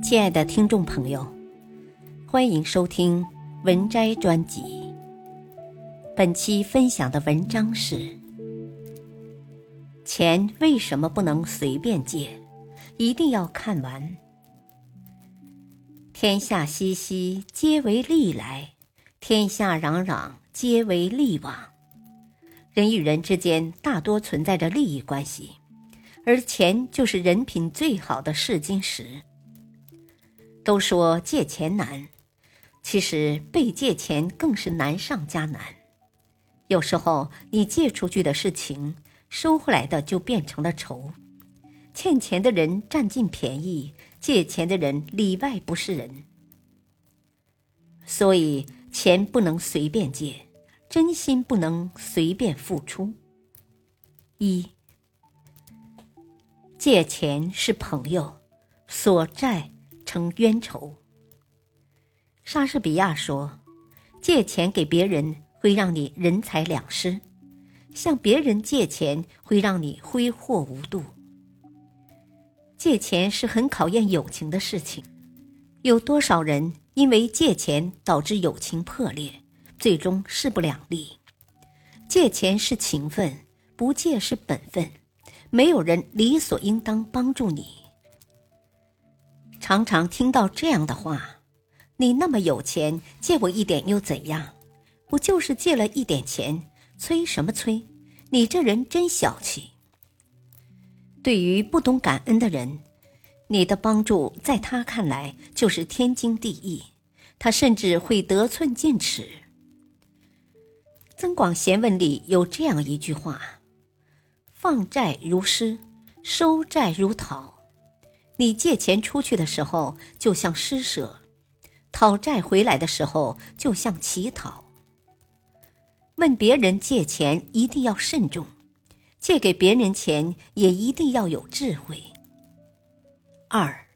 亲爱的听众朋友，欢迎收听文摘专辑。本期分享的文章是：钱为什么不能随便借，一定要看完。天下熙熙，皆为利来；天下攘攘，皆为利往。人与人之间大多存在着利益关系，而钱就是人品最好的试金石。都说借钱难，其实被借钱更是难上加难。有时候你借出去的是情，收回来的就变成了仇。欠钱的人占尽便宜，借钱的人里外不是人。所以钱不能随便借，真心不能随便付出。一，借钱是朋友，所债。成冤仇。莎士比亚说：“借钱给别人会让你人财两失，向别人借钱会让你挥霍无度。”借钱是很考验友情的事情，有多少人因为借钱导致友情破裂，最终势不两立？借钱是情分，不借是本分，没有人理所应当帮助你。常常听到这样的话：“你那么有钱，借我一点又怎样？不就是借了一点钱，催什么催？你这人真小气。”对于不懂感恩的人，你的帮助在他看来就是天经地义，他甚至会得寸进尺。《增广贤文》里有这样一句话：“放债如诗，收债如讨。”你借钱出去的时候，就像施舍；讨债回来的时候，就像乞讨。问别人借钱一定要慎重，借给别人钱也一定要有智慧。二，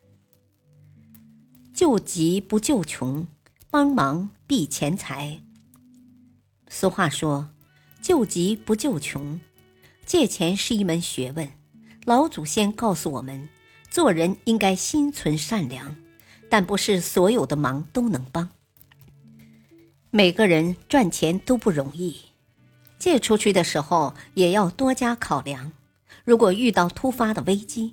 救急不救穷，帮忙避钱财。俗话说：“救急不救穷。”借钱是一门学问，老祖先告诉我们。做人应该心存善良，但不是所有的忙都能帮。每个人赚钱都不容易，借出去的时候也要多加考量。如果遇到突发的危机，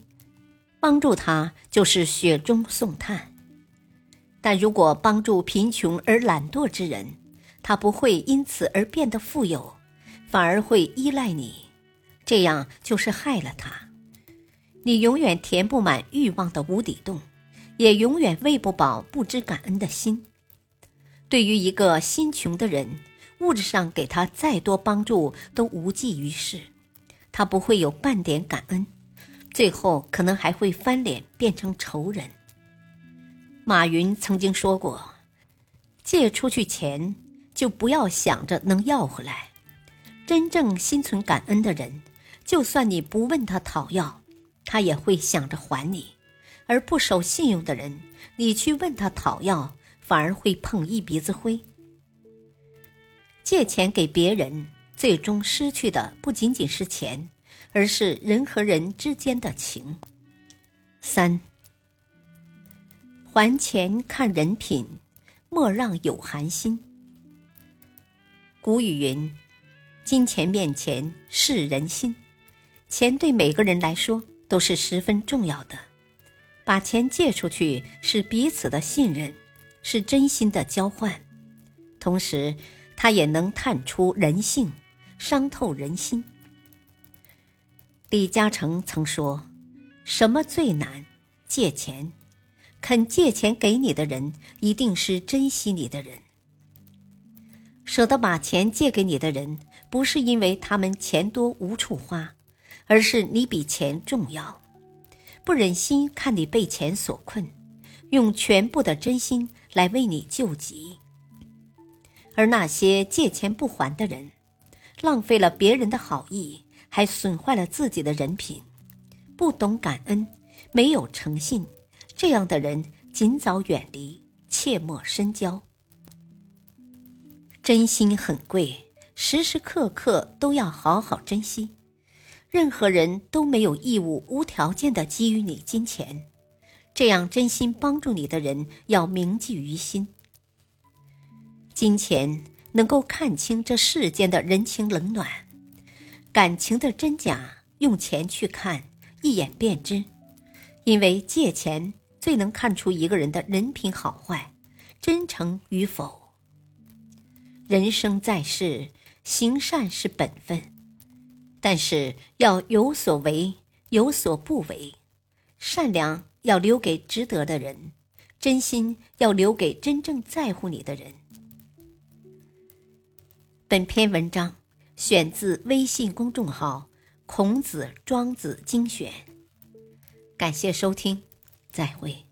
帮助他就是雪中送炭；但如果帮助贫穷而懒惰之人，他不会因此而变得富有，反而会依赖你，这样就是害了他。你永远填不满欲望的无底洞，也永远喂不饱不知感恩的心。对于一个心穷的人，物质上给他再多帮助都无济于事，他不会有半点感恩，最后可能还会翻脸变成仇人。马云曾经说过：“借出去钱，就不要想着能要回来。真正心存感恩的人，就算你不问他讨要。”他也会想着还你，而不守信用的人，你去问他讨要，反而会碰一鼻子灰。借钱给别人，最终失去的不仅仅是钱，而是人和人之间的情。三，还钱看人品，莫让有寒心。古语云：“金钱面前是人心。”钱对每个人来说。都是十分重要的，把钱借出去是彼此的信任，是真心的交换，同时，它也能探出人性，伤透人心。李嘉诚曾说：“什么最难？借钱。肯借钱给你的人，一定是珍惜你的人。舍得把钱借给你的人，不是因为他们钱多无处花。”而是你比钱重要，不忍心看你被钱所困，用全部的真心来为你救急。而那些借钱不还的人，浪费了别人的好意，还损坏了自己的人品，不懂感恩，没有诚信，这样的人尽早远离，切莫深交。真心很贵，时时刻刻都要好好珍惜。任何人都没有义务无条件的给予你金钱，这样真心帮助你的人要铭记于心。金钱能够看清这世间的人情冷暖，感情的真假，用钱去看，一眼便知。因为借钱最能看出一个人的人品好坏，真诚与否。人生在世，行善是本分，但是要有所为，有所不为。善良要留给值得的人，真心要留给真正在乎你的人。本篇文章选自微信公众号“孔子庄子精选”。感谢收听，再会。